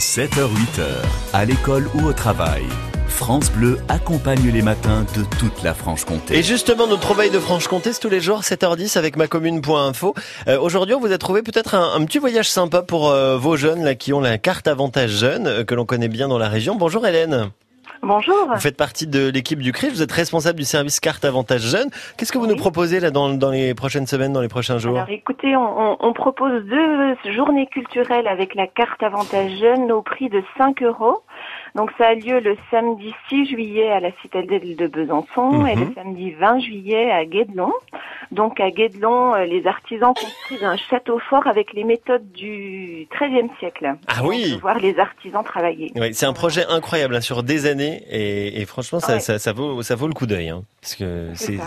7h-8h, à l'école ou au travail. France Bleu accompagne les matins de toute la Franche-Comté. Et justement, notre trouvaille de Franche-Comté, c'est tous les jours, 7h10 avec ma commune.info. Euh, Aujourd'hui, on vous a trouvé peut-être un, un petit voyage sympa pour euh, vos jeunes là, qui ont la carte avantage jeune, euh, que l'on connaît bien dans la région. Bonjour Hélène. Bonjour. Vous faites partie de l'équipe du CRIF, vous êtes responsable du service carte avantage jeune. Qu'est-ce que vous nous proposez là dans, dans les prochaines semaines, dans les prochains jours? Alors écoutez, on, on- on propose deux journées culturelles avec la carte avantage jeune au prix de 5 euros. Donc ça a lieu le samedi 6 juillet à la citadelle de Besançon et Mhm. le samedi 20 juillet à Guédelon. Donc à Guédelon, euh, les artisans construisent un château fort avec les méthodes du XIIIe siècle. Ah On oui voir les artisans travailler. Oui, c'est un projet incroyable hein, sur des années et, et franchement, ça, Ouais. ça, ça vaut, ça vaut le coup d'œil. Hein, parce que C'est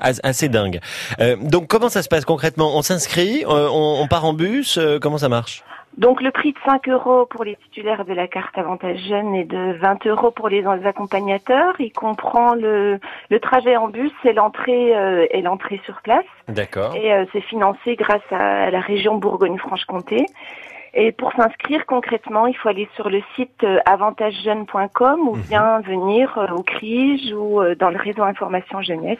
assez dingue. Euh, donc, comment ça se passe concrètement? On s'inscrit, euh, on, on part en bus, euh, comment ça marche? Donc le prix de 5 euros pour les titulaires de la carte avantage jeune et de 20 euros pour les accompagnateurs. Il comprend le, le trajet en bus et l'entrée euh, et l'entrée sur place. D'accord. Et euh, c'est financé grâce à la région Bourgogne-Franche-Comté. Et pour s'inscrire concrètement, il faut aller sur le site euh, avantagejeune.com ou Mhm. bien venir euh, au CRIJ ou euh, dans le réseau information jeunesse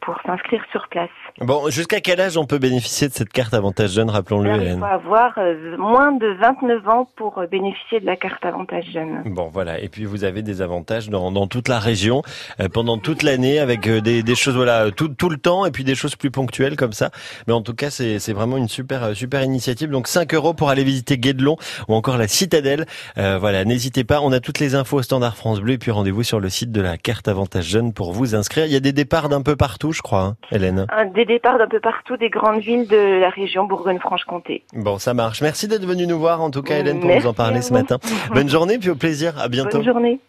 pour s'inscrire sur place. Bon, jusqu'à quel âge on peut bénéficier de cette carte avantage jeune, rappelons-le, il faut avoir moins de 29 ans pour bénéficier de la carte avantage jeune. Bon, voilà. Et puis, vous avez des avantages dans, dans toute la région, pendant toute l'année, avec des, des choses, voilà, tout, tout le temps, et puis des choses plus ponctuelles comme ça. Mais en tout cas, c'est vraiment une super, super initiative. Donc, 5 euros pour aller visiter Guédelon ou encore la Citadelle. Euh, voilà, n'hésitez pas. On a toutes les infos au standard France Bleu, et puis rendez-vous sur le site de la carte avantage jeune pour vous inscrire. Il y a des départs d'un peu partout, je crois, hein, Hélène. Des départs d'un peu partout des grandes villes de la région Bourgogne-Franche-Comté. Bon, ça marche. Merci d'être venu nous voir, en tout cas, Hélène, pour Merci nous en parler ce matin. Bonne journée, puis au plaisir. À bientôt. Bonne journée.